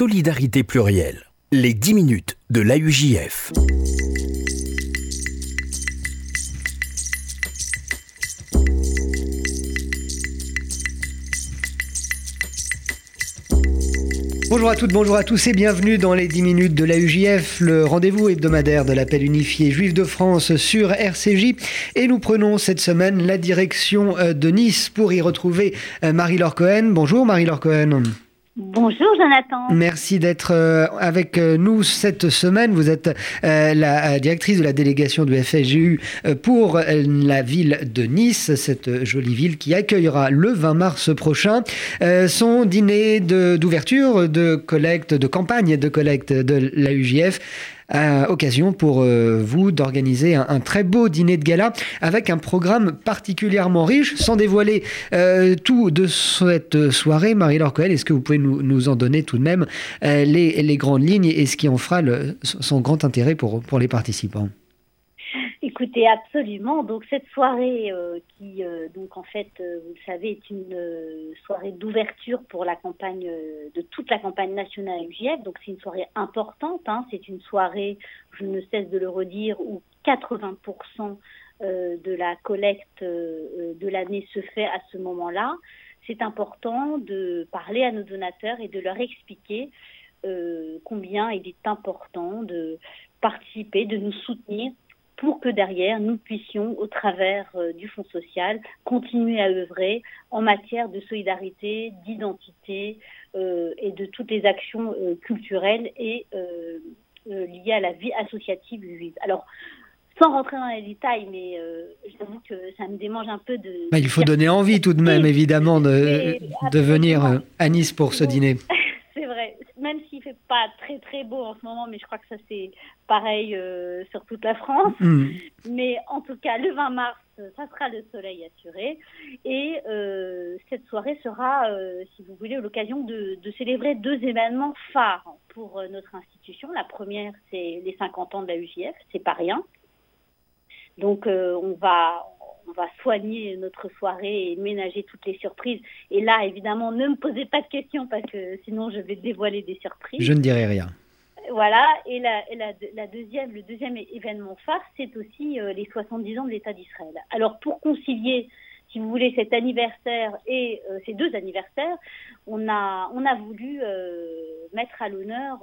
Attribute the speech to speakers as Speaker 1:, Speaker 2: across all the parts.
Speaker 1: Solidarité plurielle. Les 10 minutes de l'AUJF.
Speaker 2: Bonjour à toutes, bonjour à tous et bienvenue dans les 10 minutes de l'AUJF, le rendez-vous hebdomadaire de l'appel unifié juif de France sur RCJ. Et nous prenons cette semaine la direction euh, de Nice pour y retrouver euh, Marie-Laure Cohen. Bonjour Marie-Laure Cohen.
Speaker 3: Bonjour Jonathan.
Speaker 2: Merci d'être euh, avec euh, nous cette semaine. Vous êtes euh, la directrice de la délégation du FSGU pour la ville de Nice, cette jolie ville qui accueillera le 20 mars prochain son dîner d'ouverture de, collecte, de campagne de collecte de la UJF occasion pour euh, vous d'organiser un, très beau dîner de gala avec un programme particulièrement riche. Sans dévoiler euh, tout de cette soirée, Marie-Laure Coel, est-ce que vous pouvez nous, en donner tout de même euh, les, grandes lignes et ce qui en fera son grand intérêt pour les participants?
Speaker 3: Écoutez, absolument. Donc cette soirée euh, qui, euh, donc en fait, euh, vous le savez, est une soirée d'ouverture pour la campagne, de toute la campagne nationale UJF. Donc c'est une soirée importante. Hein. C'est une soirée, je ne cesse de le redire, où 80% de la collecte de l'année se fait à ce moment-là. C'est important de parler à nos donateurs et de leur expliquer combien il est important de participer, de nous soutenir pour que derrière, nous puissions, au travers euh, du Fonds social, continuer à œuvrer en matière de solidarité, d'identité euh, et de toutes les actions euh, culturelles et liées à la vie associative juive. Alors, sans rentrer dans les détails, mais j'avoue que ça me démange un peu de...
Speaker 2: Bah, il faut donner envie tout de même, évidemment, de, de venir à Nice pour ce dîner.
Speaker 3: pas très très beau en ce moment, mais je crois que ça c'est pareil euh, sur toute la France. Mm. Mais en tout cas, le 20 mars, ça sera le soleil assuré. Et euh, cette soirée sera, euh, si vous voulez, l'occasion de, de, célébrer deux événements phares pour notre institution. La première, c'est les 50 ans de la UJF, c'est pas rien. Donc on va on va soigner notre soirée et ménager toutes les surprises. Et là, évidemment, ne me posez pas de questions parce que sinon je vais dévoiler des surprises.
Speaker 2: Je ne dirai rien.
Speaker 3: Voilà, et, la, la, deuxième, le deuxième événement phare, c'est aussi euh, les 70 ans de l'État d'Israël. Alors pour concilier, si vous voulez, cet anniversaire et euh, ces deux anniversaires, on a, on a voulu euh, mettre à l'honneur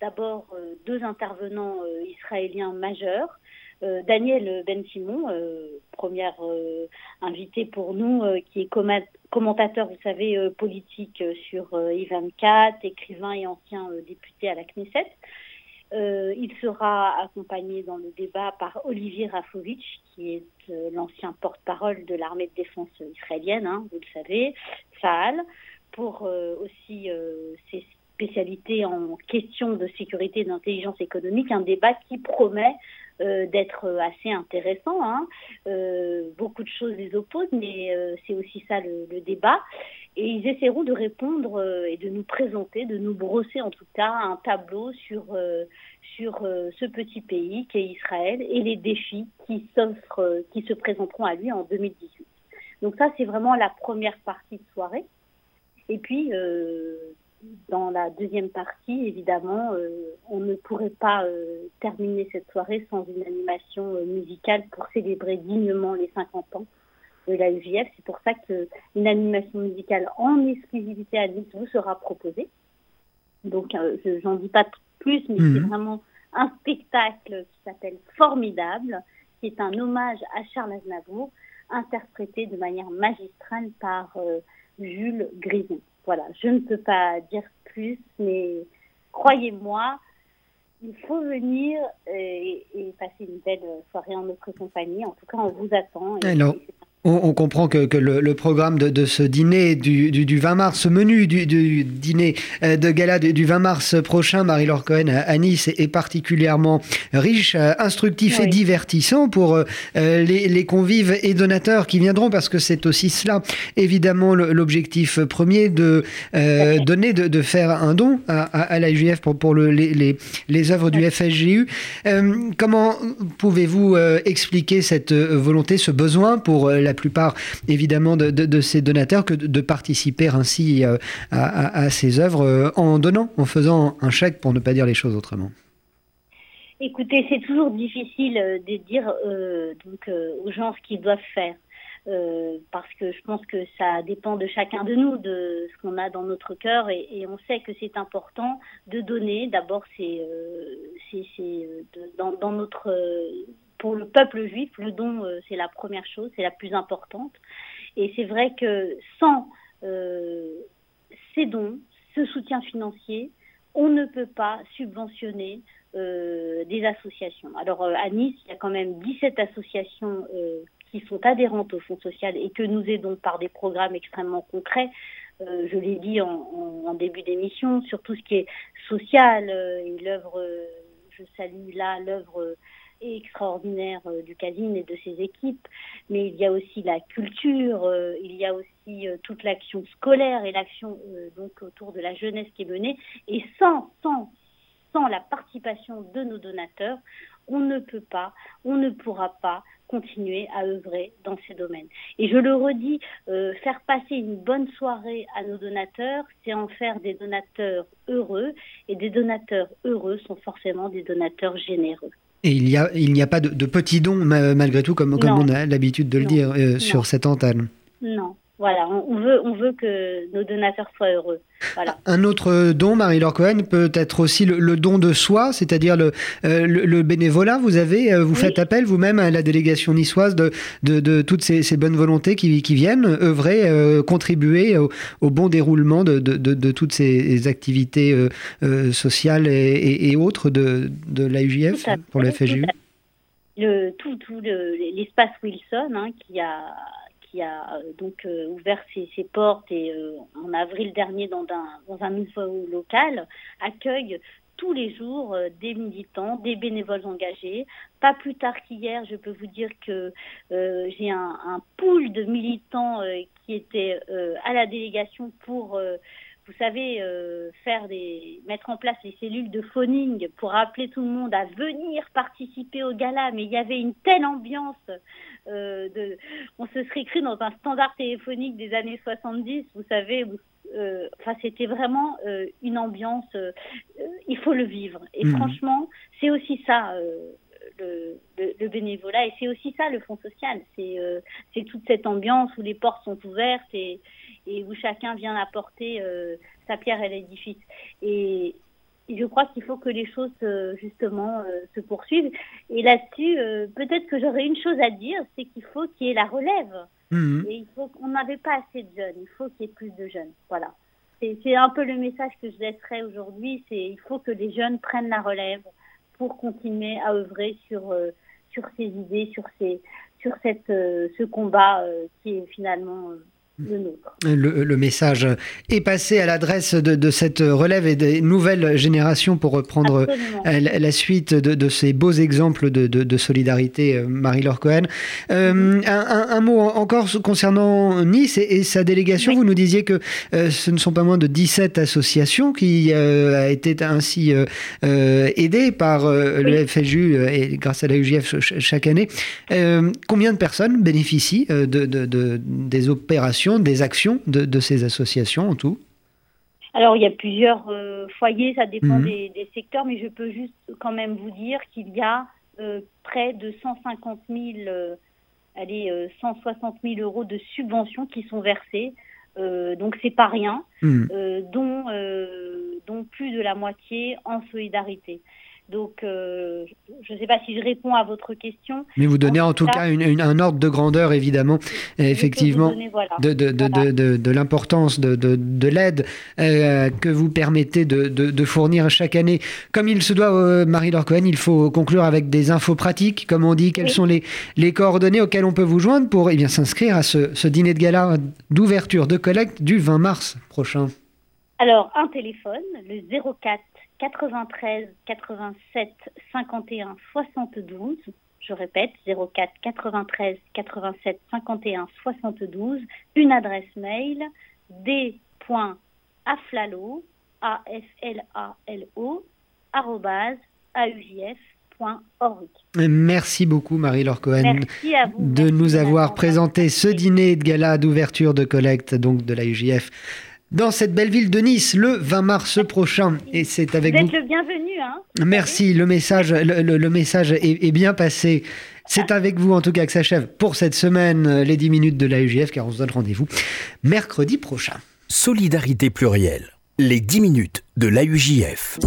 Speaker 3: d'abord deux intervenants israéliens majeurs. Euh, Daniel Ben Simon, euh, première euh, invité pour nous, qui est commentateur, vous savez, politique sur I24, écrivain et ancien député à la Knesset. il sera accompagné dans le débat par Olivier Rafovitch, qui est l'ancien porte-parole de l'armée de défense israélienne, hein, vous le savez, Saal, pour aussi ses spécialités en questions de sécurité et d'intelligence économique, un débat qui promet euh, d'être assez intéressant. Hein. Euh, beaucoup de choses les opposent, mais euh, c'est aussi ça le, débat. Et ils essaieront de répondre et de nous présenter, de nous brosser en tout cas un tableau sur, sur ce petit pays qu'est Israël et les défis qui, qui se présenteront à lui en 2018. Donc ça, c'est vraiment la première partie de soirée. Et puis, dans la deuxième partie, évidemment, euh, on ne pourrait pas euh, terminer cette soirée sans une animation euh, musicale pour célébrer dignement les 50 ans de la UJF. C'est pour ça qu'une animation musicale en exclusivité à Nice vous sera proposée. Donc, je n'en dis pas plus, mais c'est mhm. vraiment un spectacle qui s'appelle Formidable, qui est un hommage à Charles Aznavour, interprété de manière magistrale par Jules Grison. Voilà, je ne peux pas dire plus, mais croyez-moi, il faut venir et, passer une belle soirée en notre compagnie. En tout cas, on vous attend.
Speaker 2: On, comprend que, le, programme de, ce dîner du, 20 mars, ce menu du, dîner euh, de gala du, 20 mars prochain, Marie-Laure Cohen à Nice, est, particulièrement riche, euh, instructif et divertissant pour euh, les, convives et donateurs qui viendront, parce que c'est aussi cela, évidemment, l'objectif premier de donner, de, faire un don à, à, la pour, pour les, les, œuvres du FSGU. comment pouvez-vous expliquer cette volonté, ce besoin pour la la plupart évidemment de, ces donateurs que de, participer ainsi à, ces œuvres en donnant, en faisant un chèque pour ne pas dire les choses autrement.
Speaker 3: Écoutez, c'est toujours difficile de dire aux gens ce qu'ils doivent faire. Euh, parce que je pense que ça dépend de chacun de nous, de ce qu'on a dans notre cœur, et, on sait que c'est important de donner. D'abord, c'est euh, euh dans, notre pour le peuple juif, le don, c'est la première chose, c'est la plus importante. Et c'est vrai que sans ces dons, ce soutien financier, on ne peut pas subventionner euh, des associations. Alors à Nice, il y a quand même 17 associations euh, qui sont adhérentes au Fonds social et que nous aidons par des programmes extrêmement concrets. Euh, je l'ai dit en, début d'émission, sur tout ce qui est social euh, et l'œuvre, euh, je salue là l'œuvre extraordinaire du Casine et de ses équipes, mais il y a aussi la culture, il y a aussi toute l'action scolaire et l'action donc autour de la jeunesse qui est menée. Et sans, sans, la participation de nos donateurs, on ne peut pas, on ne pourra pas continuer à œuvrer dans ces domaines. Et je le redis, euh, faire passer une bonne soirée à nos donateurs, c'est en faire des donateurs heureux, et des donateurs heureux sont forcément des donateurs généreux.
Speaker 2: Et il n'y a, il a pas de, petits dons, malgré tout, comme, comme on a l'habitude de le dire euh, sur cette antenne.
Speaker 3: Non, voilà, on veut, on veut que nos donateurs soient heureux. Voilà.
Speaker 2: Un autre don, Marie-Laure Cohen, peut être aussi le, don de soi, c'est-à-dire le, euh, le, bénévolat. Vous avez, euh, vous faites appel vous-même à la délégation niçoise de, de, de toutes ces, bonnes volontés qui, qui viennent œuvrer, euh, contribuer au, bon déroulement de, de, toutes ces activités sociales et, autres de, de l'AUJF pour le.
Speaker 3: Le, tout, tout l'espace Wilson hein, qui a qui a euh, donc euh, ouvert ses, portes et euh, en avril dernier dans un, nouveau local, accueille tous les jours des militants, des bénévoles engagés. Pas plus tard qu'hier, je peux vous dire que j'ai un, pool de militants qui étaient à la délégation pour vous savez, euh, faire des, mettre en place les cellules de phoning pour appeler tout le monde à venir participer au gala, mais il y avait une telle ambiance. Euh, de, on se serait cru dans un standard téléphonique des années 70, vous savez, euh, enfin c'était vraiment euh, une ambiance. Euh, il faut le vivre. Et mmh. franchement, c'est aussi ça. Le, le, le, bénévolat et c'est aussi ça le fonds social c'est c'est toute cette ambiance où les portes sont ouvertes et, et où chacun vient apporter euh, sa pierre à l'édifice. Et, je crois qu'il faut que les choses euh, justement euh, se poursuivent. Et là-dessus, peut-être que j'aurais une chose à dire, c'est qu'il faut qu'il y ait la relève. Mmh. Et il faut qu'on n'avait pas assez de jeunes. Il faut qu'il y ait plus de jeunes. Voilà. C'est un peu le message que je laisserai aujourd'hui. C'est il faut que les jeunes prennent la relève pour continuer à œuvrer sur sur ces idées, sur ces sur cette ce combat qui est finalement
Speaker 2: le, message est passé à l'adresse de, cette relève et des nouvelles générations pour reprendre euh, la, suite de, ces beaux exemples de, solidarité, euh, Marie-Laure Cohen. Euh, mhm. un, mot encore concernant Nice et, sa délégation. Vous nous disiez que ce ne sont pas moins de 17 associations qui a été ainsi aidées par le FSU et grâce à la UGF chaque année. combien de personnes bénéficient de, des opérations des actions de, ces associations en tout
Speaker 3: alors, il y a plusieurs euh, foyers, ça dépend mhm. des, secteurs, mais je peux juste quand même vous dire qu'il y a euh, près de 150 000, euh, allez, 160 000 euros de subventions qui sont versées. donc, c'est pas rien, mhm. dont, dont plus de la moitié en solidarité. Donc, euh, je ne sais pas si je réponds à votre question.
Speaker 2: Mais vous donnez en, tout cas, un ordre de grandeur, évidemment, effectivement, de, de, de, de l'importance de, l'aide euh, que vous permettez de, fournir chaque année. Comme il se doit, euh, Marie-Laure Cohen, il faut conclure avec des infos pratiques. Comme on dit, quelles sont les, les coordonnées auxquelles on peut vous joindre pour eh bien, s'inscrire à ce, ce dîner de gala d'ouverture de collecte du 20 mars prochain
Speaker 3: Alors, un téléphone, le 04 93 87 51 72. Je répète, 04 93 87 51 72. Une adresse mail d.aflalo, a f l a l o arrobase
Speaker 2: Merci beaucoup Marie-Laure Cohen de nous avoir présenté ce dîner de gala d'ouverture de collecte donc de la UJF dans cette belle ville de Nice le 20 mars prochain. Et c'est avec vous.
Speaker 3: Vous êtes le bienvenu. Hein
Speaker 2: Merci, le message, le, message est, bien passé. C'est avec vous en tout cas que s'achève pour cette semaine les 10 minutes de la UJF car on se donne rendez-vous mercredi prochain.
Speaker 1: Solidarité plurielle, les 10 minutes de l'AUJF.